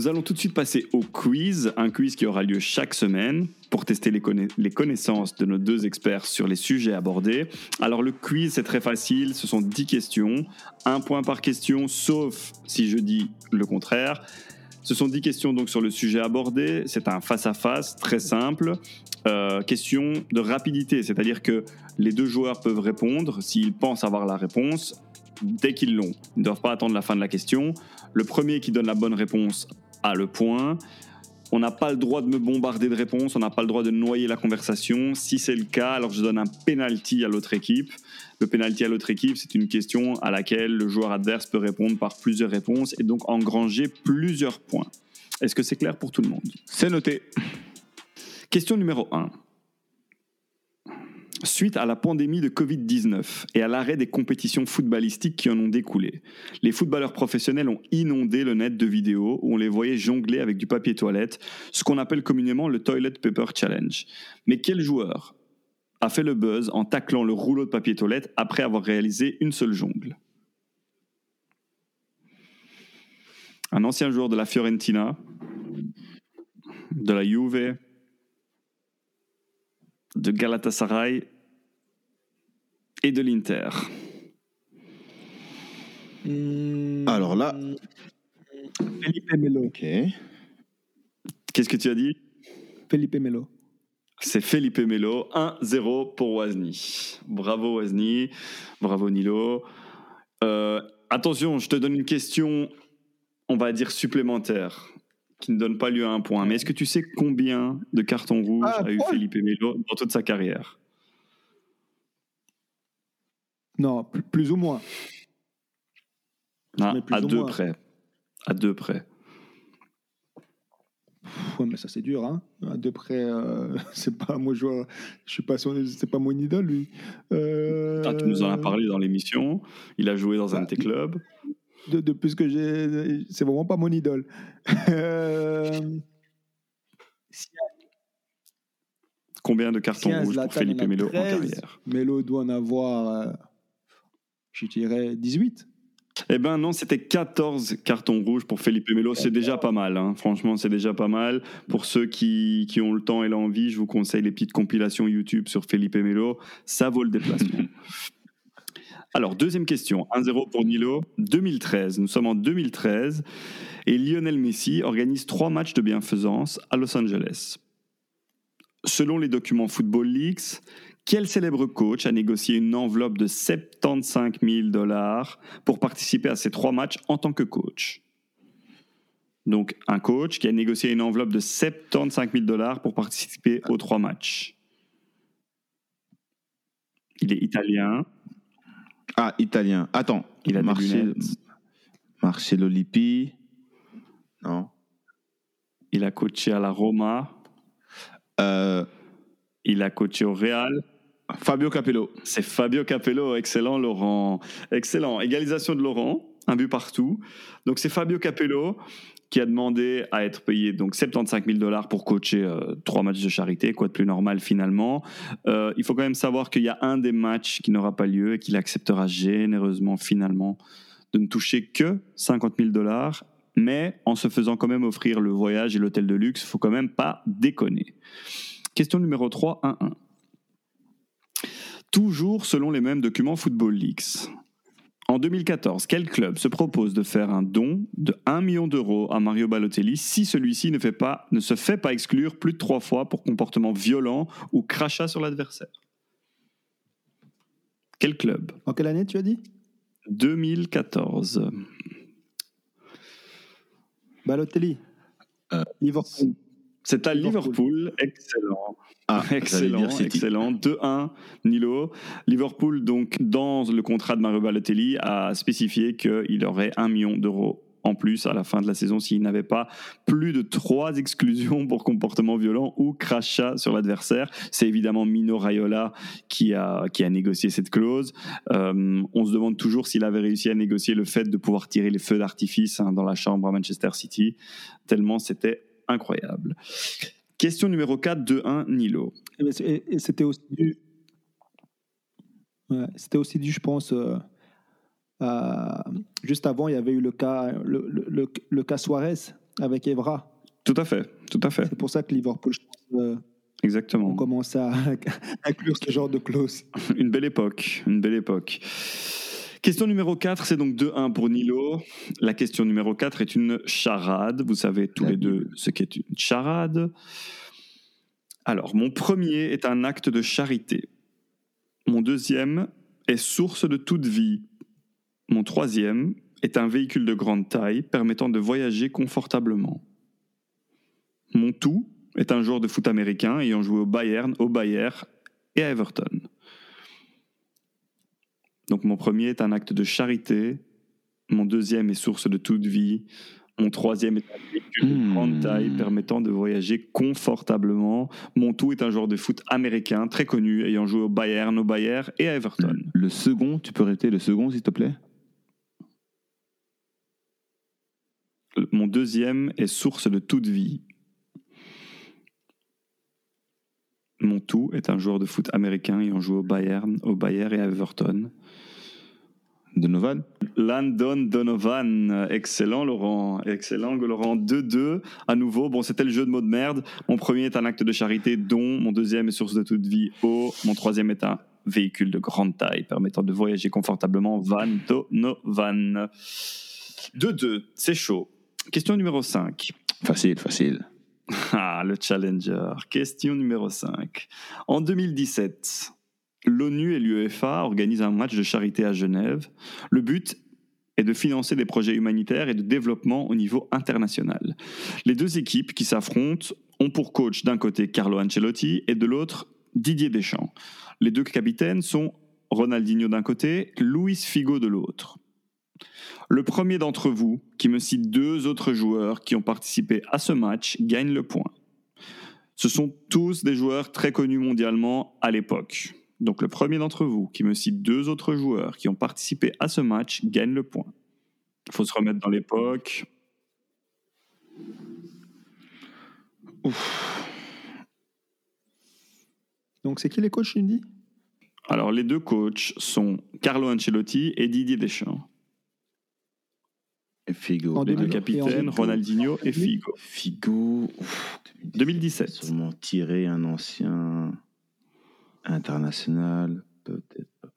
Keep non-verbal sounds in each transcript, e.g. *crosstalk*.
Nous allons tout de suite passer au quiz, un quiz qui aura lieu chaque semaine pour tester les, connaissances de nos deux experts sur les sujets abordés. Alors le quiz, c'est très facile, ce sont 10 questions, un point par question, sauf si je dis le contraire. Ce sont 10 questions donc sur le sujet abordé, c'est un face-à-face très simple. Euh, question de rapidité, c'est-à-dire que les deux joueurs peuvent répondre s'ils pensent avoir la réponse dès qu'ils l'ont. Ils ne doivent pas attendre la fin de la question. Le premier qui donne la bonne réponse a le point. On n'a pas le droit de me bombarder de réponses, on n'a pas le droit de noyer la conversation. Si c'est le cas, alors je donne un penalty à l'autre équipe. Le penalty à l'autre équipe, c'est une question à laquelle le joueur adverse peut répondre par plusieurs réponses et donc engranger plusieurs points. Est-ce que c'est clair pour tout le monde? C'est noté. Question numéro 1. Suite à la pandémie de Covid-19 et à l'arrêt des compétitions footballistiques qui en ont découlé, les footballeurs professionnels ont inondé le net de vidéos où on les voyait jongler avec du papier toilette, ce qu'on appelle communément le Toilet Paper Challenge. Mais quel joueur a fait le buzz en taclant le rouleau de papier toilette après avoir réalisé une seule jongle? Un ancien joueur de la Fiorentina, de la Juve, de Galatasaray et de l'Inter. Hmm. Alors là. Felipe Melo. Ok. Qu'est-ce que tu as dit? Felipe Melo. C'est Felipe Melo, 1-0 pour Wozni. Bravo Wozni, bravo Nilo. Euh, attention, je te donne une question, on va dire supplémentaire qui ne donne pas lieu à un point. Mais est-ce que tu sais combien de cartons rouges Ah, a eu Felipe Melo dans toute sa carrière? Non, plus, ou moins. Ah, plus À ou deux moins. près. À deux près. Ouais, mais ça c'est dur, hein. À deux près, euh, *laughs* c'est pas moi joueur, je suis pas c'est pas mon idole lui. Euh, Ah, tu nous en as parlé dans l'émission. Il a joué dans un de tes clubs. De, de plus que j'ai, c'est vraiment pas mon idole. *laughs* Euh, Combien de cartons rouges pour Felipe Melo en 13, carrière Melo doit en avoir, euh, je dirais 18. Eh ben non, c'était 14 cartons rouges pour Felipe Melo. C'est déjà pas mal. hein. Franchement, c'est déjà pas mal. Pour ceux qui, qui ont le temps et l'envie, je vous conseille les petites compilations YouTube sur Felipe Melo. Ça vaut le déplacement. *laughs* Alors, deuxième question. 1-0 pour Nilo. 2013. Nous sommes en 2013. Et Lionel Messi organise trois matchs de bienfaisance à Los Angeles. Selon les documents Football Leaks, quel célèbre coach a négocié une enveloppe de 75 000 dollars pour participer à ces trois matchs en tant que coach? Donc, un coach qui a négocié une enveloppe de 75 000 dollars pour participer aux trois matchs. Il est italien, Ah, italien. Attends. il a Marcel- Marcelo Lippi. Non. il a coaché à la Roma, Euh, il a coaché au Real. Fabio Capello. C'est Fabio Capello, excellent Laurent. Excellent. Égalisation de Laurent, un but partout. Donc c'est Fabio Capello qui a demandé à être payé donc 75 000 dollars pour coacher euh, trois matchs de charité, quoi de plus normal finalement? Euh, il faut quand même savoir qu'il y a un des matchs qui n'aura pas lieu et qu'il acceptera généreusement finalement de ne toucher que 50 000 dollars, mais en se faisant quand même offrir le voyage et l'hôtel de luxe, faut quand même pas déconner. Question numéro 3, 1-1. Toujours selon les mêmes documents Football Leaks. En 2014, quel club se propose de faire un don de 1 million d'euros à Mario Balotelli si celui-ci ne, fait pas- ne se fait pas exclure plus de trois fois pour comportement violent ou crachat sur l'adversaire? Quel club? En quelle année tu as dit? 2014. Balotelli. Euh, Liverpool. C'est à Liverpool. Liverpool. Excellent. Ah, *laughs* Excellent, excellent. 2-1, Nilo. Liverpool, donc, dans le contrat de Mario Balotelli, a spécifié qu'il aurait 1 million d'euros en plus à la fin de la saison s'il n'avait pas plus de trois exclusions pour comportement violent ou crachat sur l'adversaire. C'est évidemment Mino Raiola qui a, qui a négocié cette clause. Euh, on se demande toujours s'il avait réussi à négocier le fait de pouvoir tirer les feux d'artifice hein, dans la chambre à Manchester City, tellement c'était incroyable. Question numéro 4, 2-1, Nilo. Et ben, et c'était aussi dû. Ouais, c'était aussi dû, je pense. euh, à- juste avant, il y avait eu le cas, le, le- le- le cas Suarez. avec Evra. Tout à fait, tout à fait, C'est pour ça que Liverpool, je pense, euh, exactement. on commence à *laughs* inclure ce genre de clause. Une belle époque, une belle époque. Question numéro 4, c'est donc 2-1 pour Nilo. La question numéro 4 est une charade. Vous savez tous La les deux ce qu'est une charade. Alors, mon premier est un acte de charité. Mon deuxième est source de toute vie. Mon troisième est un véhicule de grande taille permettant de voyager confortablement. Mon tout est un joueur de foot américain ayant joué au Bayern, au Bayern et à Everton. Donc mon premier est un acte de charité, mon deuxième est source de toute vie, mon troisième est un véhicule de Hmm. grande taille permettant de voyager confortablement, mon tout est un joueur de foot américain très connu ayant joué au Bayern, au Bayern et à Everton. Le second, tu peux répéter le second, s'il te plaît? Mon deuxième est source de toute vie. Mon tout est un joueur de foot américain ayant joué au Bayern, au Bayern et à Everton. Donovan? Landon Donovan, excellent Laurent, excellent Laurent, 2-2 à nouveau. Bon, c'était le jeu de mots de merde. Mon premier est un acte de charité, dont mon deuxième est source de toute vie, O. Mon troisième est un véhicule de grande taille permettant de voyager confortablement, Van Donovan. 2-2, c'est chaud. Question numéro 5. Facile, facile. *laughs* Ah, le challenger. Question numéro 5. En 2017, l'ONU et l'UEFA organisent un match de charité à Genève. Le but est de financer des projets humanitaires et de développement au niveau international. Les deux équipes qui s'affrontent ont pour coach d'un côté Carlo Ancelotti et de l'autre Didier Deschamps. Les deux capitaines sont Ronaldinho d'un côté, Luis Figo de l'autre. Le premier d'entre vous qui me cite deux autres joueurs qui ont participé à ce match gagne le point. Ce sont tous des joueurs très connus mondialement à l'époque. Donc le premier d'entre vous qui me cite deux autres joueurs qui ont participé à ce match gagne le point. Il faut se remettre dans l'époque. Donc, c'est qui les coachs, tu me dis Alors les deux coachs sont Carlo Ancelotti et Didier Deschamps. Figo. En Les deux capitaines, 2012, Ronaldinho et Figo. Figo. ouf, 2017. Sûrement tiré un ancien international, peut-être.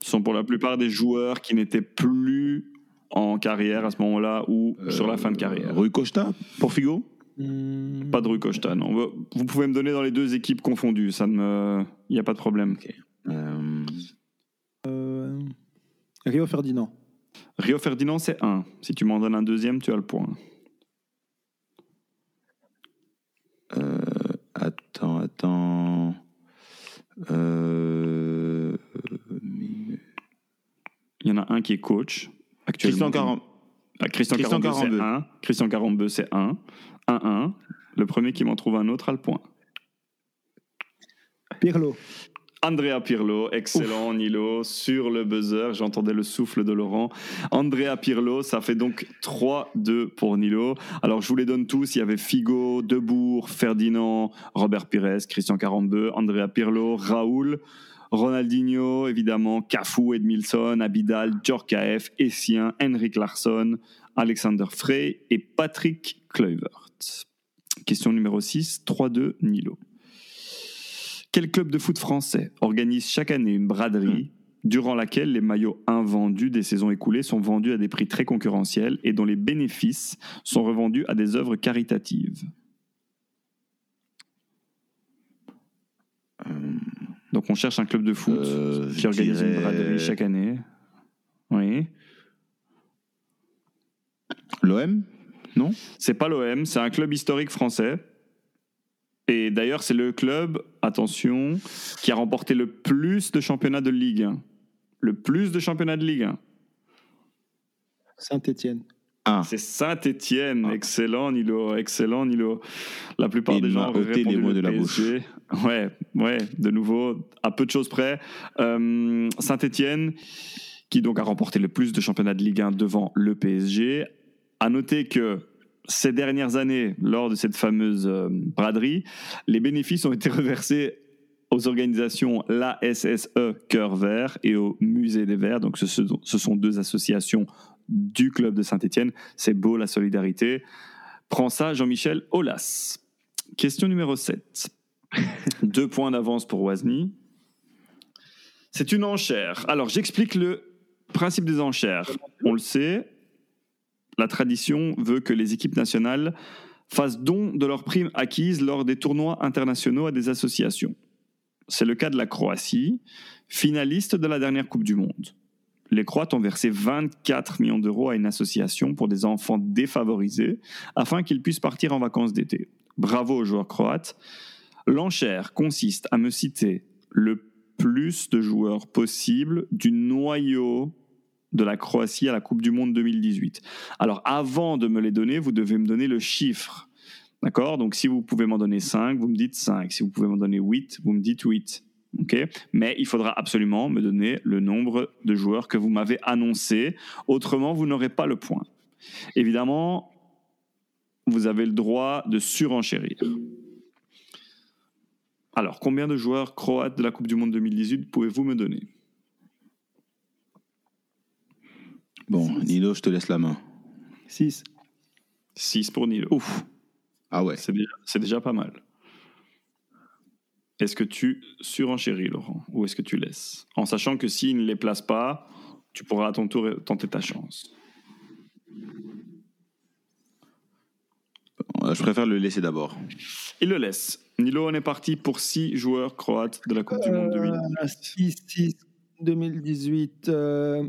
Ce sont pour la plupart des joueurs qui n'étaient plus en carrière à ce moment-là ou sur la fin de carrière. Rui Costa pour Figo Hmm, Pas de Rui Costa, non. Vous- pouvez me donner dans les deux équipes confondues, ça ne me... Il n'y a pas de problème. Euh, euh, Rio Ferdinand. Rio Ferdinand, c'est 1. Si tu m'en donnes un deuxième, tu as le point. euh, Attends, attends. Euh, Il y en a un qui est coach actuellement. Christian Caram. Ah, Christian, Christian 42, c'est Carambeu. 1. Christian 42, c'est 1. 1-1. Le premier qui m'en trouve un autre a le point. Pirlo. Andrea Pirlo, excellent Nilo, sur le buzzer, j'entendais le souffle de Laurent. Andrea Pirlo, ça fait donc 3-2 pour Nilo. Alors je vous les donne tous, il y avait Figo, Debourg, Ferdinand, Robert Pires, Christian 42, Andrea Pirlo, Raoul, Ronaldinho, évidemment, Cafu, Edmilson, Abidal, Djorkaeff, Essien, Henrik Larsson, Alexander Frey et Patrick Kluivert. Question numéro 6, 3-2 Nilo. Quel club de foot français organise chaque année une braderie durant laquelle les maillots invendus des saisons écoulées sont vendus à des prix très concurrentiels et dont les bénéfices sont revendus à des œuvres caritatives? Donc on cherche un club de foot Euh, qui organise une braderie chaque année. Oui. L'OM Non? C'est pas l'OM, c'est un club historique français. Et d'ailleurs, c'est le club, attention, qui a remporté le plus de championnats de Ligue 1. Le plus de championnats de Ligue 1. Saint-Etienne. Ah, C'est Saint-Étienne. Ah. Excellent, Nilo. Excellent, Nilo. La plupart Il des gens auraient répondu les mots le de la PSG. *laughs* Ouais, ouais, de nouveau, à peu de choses près. Euh, Saint-Étienne, qui donc a remporté le plus de championnats de Ligue 1 devant le PSG. À noter que ces dernières années, lors de cette fameuse euh, braderie, les bénéfices ont été reversés aux organisations l'ASSE Cœur Vert et au Musée des Verts. Donc, ce, sont- ce sont deux associations du club de Saint-Etienne. C'est beau la solidarité. Prends ça, Jean-Michel Aulas. Question numéro 7. *laughs* Deux points d'avance pour Wozni. C'est une enchère. Alors, j'explique le principe des enchères. On le sait, la tradition veut que les équipes nationales fassent don de leurs primes acquises lors des tournois internationaux à des associations. C'est le cas de la Croatie, finaliste de la dernière Coupe du Monde. Les Croates ont versé 24 millions d'euros à une association pour des enfants défavorisés afin qu'ils puissent partir en vacances d'été. Bravo aux joueurs croates. L'enchère consiste à me citer le plus de joueurs possible du noyau de la Croatie à la Coupe du Monde 2018. Alors avant de me les donner, vous devez me donner le chiffre. D'accord? Donc si vous pouvez m'en donner 5, vous me dites 5. Si vous pouvez m'en donner 8, vous me dites 8. OK? Mais il faudra absolument me donner le nombre de joueurs que vous m'avez annoncé. Autrement, vous n'aurez pas le point. Évidemment, vous avez le droit de surenchérir. Alors, combien de joueurs croates de la Coupe du Monde 2018 pouvez-vous me donner? Bon, Nilo, je te laisse la main. 6. 6 pour Nilo. Ouf, Ah ouais. c'est déjà, c'est déjà pas mal. Est-ce que tu surenchéris, Laurent, ou est-ce que tu laisses? En sachant que s'il ne les place pas, tu pourras à ton tour tenter ta chance. Euh, Je préfère le laisser d'abord. Il le laisse. Nilo, on est parti pour 6 joueurs croates de la Coupe du Monde 2018. 6, 6, 2018. Euh,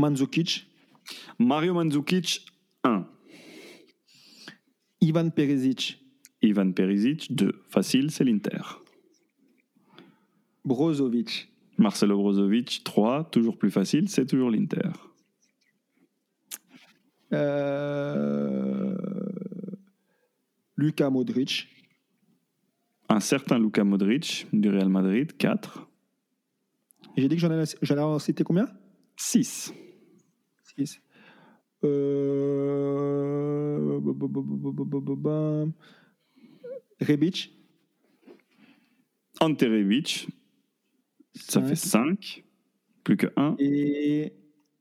Mandzukic, Mario Mandzukic, 1. Ivan Perisic, Ivan Perisic, 2. Facile, c'est l'Inter. Brozovic, Marcelo Brozovic, 3. Toujours plus facile, c'est toujours l'Inter. euh, Luka Modric, Un certain Luka Modric du Real Madrid, 4. J'ai dit que j'en allais en citer combien? 6 justice. Euh... Rebic. Ante Rebic. Ça fait 5. Plus que 1. Et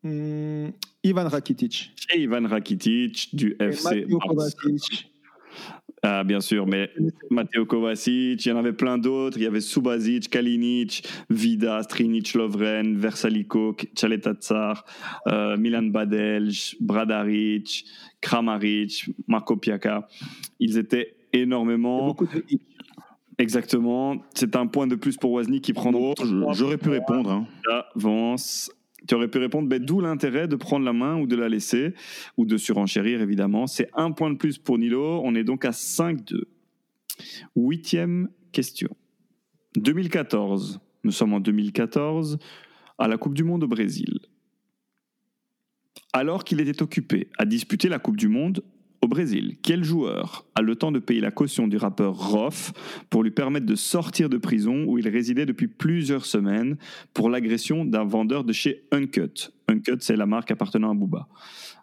hum, Ivan Rakitic. Et Ivan Rakitic du Et FC Barcelone. Ah, bien sûr, mais Matteo Kovacic, il y en avait plein d'autres. Il y avait Subasic, Kalinic, Vida, Strinic, Lovren, Versaliko, Chaleta Tsar, euh, Milan Badelj, Bradaric, Kramaric, Marco Piaka. Ils étaient énormément. Exactement. C'est un point de plus pour Wozni qui prend Oh, J'aurais pu répondre. hein. avance. Tu aurais pu répondre, ben, d'où l'intérêt de prendre la main ou de la laisser, ou de surenchérir évidemment. C'est un point de plus pour Nilo, on est donc à 5-2. Huitième question. 2014, nous sommes en 2014, à la Coupe du Monde au Brésil. Alors qu'il était occupé à disputer la Coupe du Monde au Brésil, quel joueur a le temps de payer la caution du rappeur Roth pour lui permettre de sortir de prison où il résidait depuis plusieurs semaines pour l'agression d'un vendeur de chez Uncut? Uncut, c'est la marque appartenant à Booba.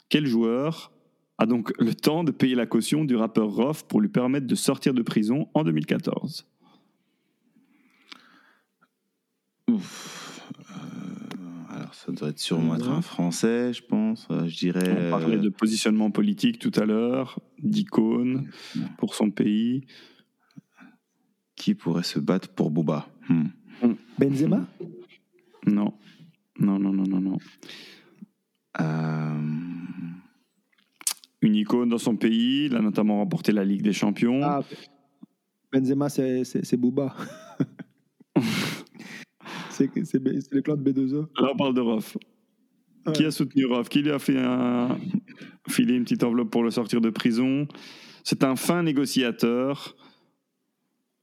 Quel joueur a donc le temps de payer la caution du rappeur Roth pour lui permettre de sortir de prison en 2014 Ouf. Euh, ça doit être sûrement être un Français, je pense. Euh, je dirais. On parlait euh, de positionnement politique tout à l'heure, d'icône pour son pays. Qui pourrait se battre pour Booba Hmm. Benzema? Non. Non, non, non, non, non. Euh, Une icône dans son pays, il a notamment remporté la Ligue des Champions. Ah, Benzema, c'est c'est- c'est Booba. *laughs* c'est le clan de B2O. Là, on parle de Roth. Ouais. Qui a soutenu Roth Qui lui a fait un... filé une petite enveloppe pour le sortir de prison? C'est un fin négociateur,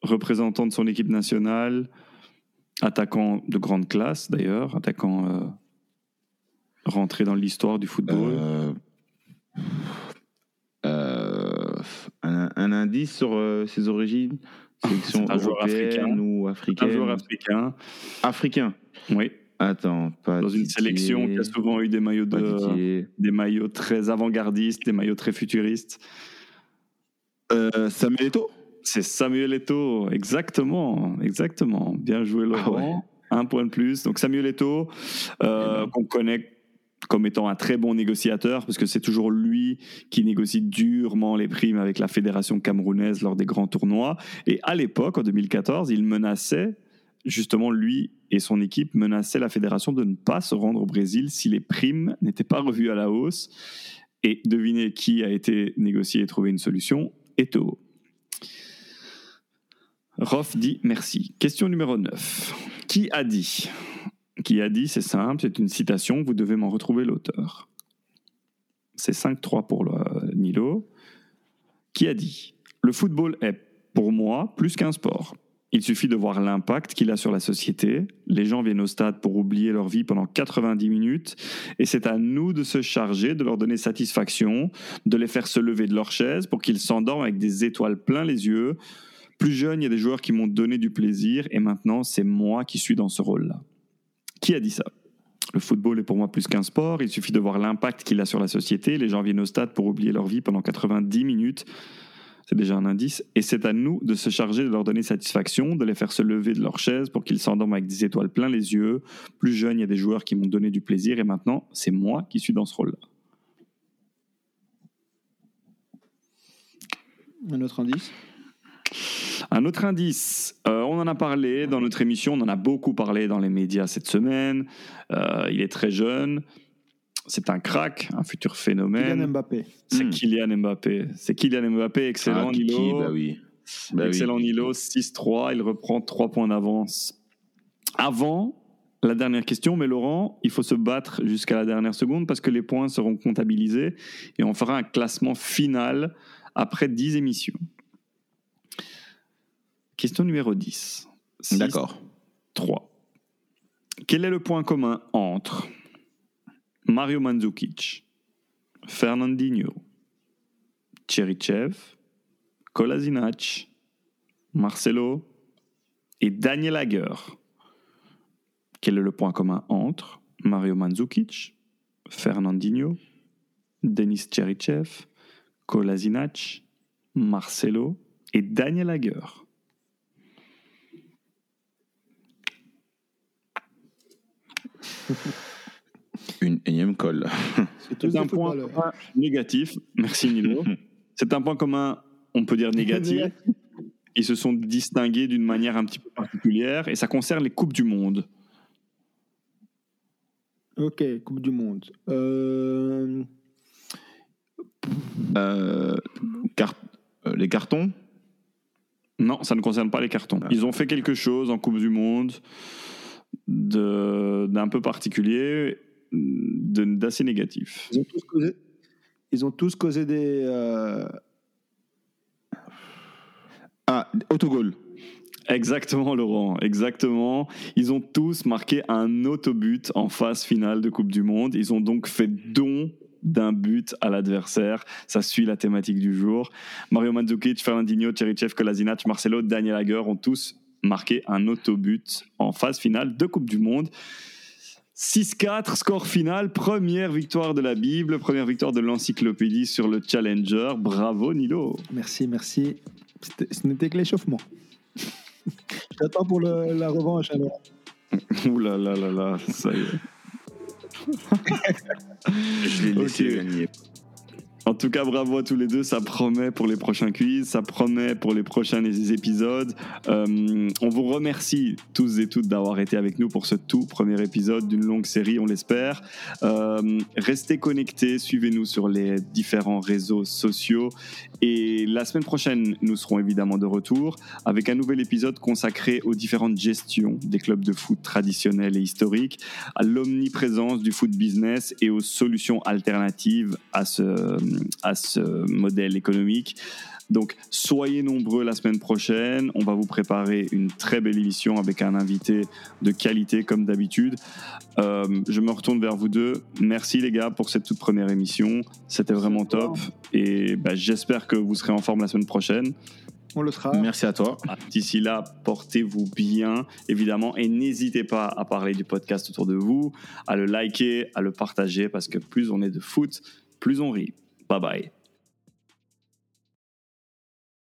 représentant de son équipe nationale, attaquant de grande classe d'ailleurs, attaquant euh, rentré dans l'histoire du football. euh, euh, un, un indice sur euh, ses origines? Sélection C'est un joueur africain. ou un africaine joueur africain, Africain. oui, Attends, pas dans une sélection qui a souvent eu des maillots, de, des maillots très avant-gardistes, des maillots très futuristes. Euh, Samuel Eto'o C'est Samuel Eto'o, exactement, exactement. Bien joué Laurent. Un point de plus. Donc Samuel Eto'o, euh, qu'on connaît comme étant un très bon négociateur, parce que c'est toujours lui qui négocie durement les primes avec la fédération camerounaise lors des grands tournois. Et à l'époque, en 2014, il menaçait, justement lui et son équipe menaçaient la fédération de ne pas se rendre au Brésil si les primes n'étaient pas revues à la hausse. Et devinez qui a été négocié et trouvé une solution? Eto'o. Rof dit merci. Question numéro 9. Qui a dit Qui a dit, c'est simple, c'est une citation, vous devez m'en retrouver l'auteur. C'est 5-3 pour le Nilo. Qui a dit Le football est, pour moi, plus qu'un sport. Il suffit de voir l'impact qu'il a sur la société. Les gens viennent au stade pour oublier leur vie pendant 90 minutes et c'est à nous de se charger, de leur donner satisfaction, de les faire se lever de leur chaise pour qu'ils s'endorment avec des étoiles plein les yeux. Plus jeune, il y a des joueurs qui m'ont donné du plaisir et maintenant c'est moi qui suis dans ce rôle-là. Qui a dit ça? Le football est pour moi plus qu'un sport, il suffit de voir l'impact qu'il a sur la société. Les gens viennent au stade pour oublier leur vie pendant 90 minutes c'est déjà un indice. Et c'est à nous de se charger de leur donner satisfaction, de les faire se lever de leur chaise pour qu'ils s'endorment avec des étoiles plein les yeux. Plus jeune, il y a des joueurs qui m'ont donné du plaisir et maintenant, c'est moi qui suis dans ce rôle-là. Un autre indice? Un autre indice, euh, on en a parlé dans notre émission, on en a beaucoup parlé dans les médias cette semaine. Euh, il est très jeune, c'est un crack, un futur phénomène. Kylian Mbappé. C'est hmm. Kylian Mbappé. C'est Kylian Mbappé, excellent ah, Nilo. Bah oui. Bah excellent Nilo, 6-3, il reprend 3 points d'avance. Avant la dernière question, mais Laurent, il faut se battre jusqu'à la dernière seconde parce que les points seront comptabilisés et on fera un classement final après 10 émissions. Question numéro 10. D'accord. 3. Quel est le point commun entre Mario Mandzukic, Fernandinho, Cherichev, Kolasinac, Marcelo et Daniel Ager. Quel est le point commun entre Mario Mandzukic, Fernandinho, Denis Cherichev, Kolasinac, Marcelo et Daniel Ager *laughs* Une énième colle. C'est un point négatif. Merci Nilo. *laughs* C'est un point commun, on peut dire négatif. Ils se sont distingués d'une manière un petit peu particulière et ça concerne les Coupes du Monde. Ok, Coupe du Monde. Euh... Euh, euh les cartons? Non, ça ne concerne pas les cartons. Ah. Ils ont fait quelque chose en Coupe du Monde d'un peu particulier d'assez négatif. Ils ont tous causé, ils ont tous causé des. Euh... Ah, autogol. Exactement, Laurent, exactement. Ils ont tous marqué un autobut en phase finale de Coupe du Monde. Ils ont donc fait don d'un but à l'adversaire. Ça suit la thématique du jour. Mario Mandzukic, Fernandinho, Cherichev, Kolasinac, Marcelo, Daniel Hager ont tous marqué un autobut en phase finale de Coupe du Monde. 6-4, score final, première victoire de la Bible, première victoire de l'encyclopédie sur le Challenger. Bravo Nilo. Merci, merci. Ce n'était que l'échauffement. *laughs* Je t'attends pour la revanche alors. *laughs* Ouh là là là là, ça y est. Je l'ai laissé gagner. En tout cas, bravo à tous les deux. Ça promet pour les prochains quiz, ça promet pour les prochains épisodes. Euh, on vous remercie tous et toutes d'avoir été avec nous pour ce tout premier épisode d'une longue série, on l'espère. Euh, restez connectés, suivez-nous sur les différents réseaux sociaux. Et la semaine prochaine, nous serons évidemment de retour avec un nouvel épisode consacré aux différentes gestions des clubs de foot traditionnels et historiques, à l'omniprésence du foot business et aux solutions alternatives à ce à ce modèle économique. Donc, soyez nombreux la semaine prochaine. On va vous préparer une très belle émission avec un invité de qualité, comme d'habitude. Euh, je me retourne vers vous deux. Merci, les gars, pour cette toute première émission. C'était vraiment top. Et bah, j'espère que vous serez en forme la semaine prochaine. On le sera. Merci à toi. Ah, d'ici là, portez-vous bien, évidemment, et n'hésitez pas à parler du podcast autour de vous, à le liker, à le partager, parce que plus on est de foot, plus on rit. Bye bye.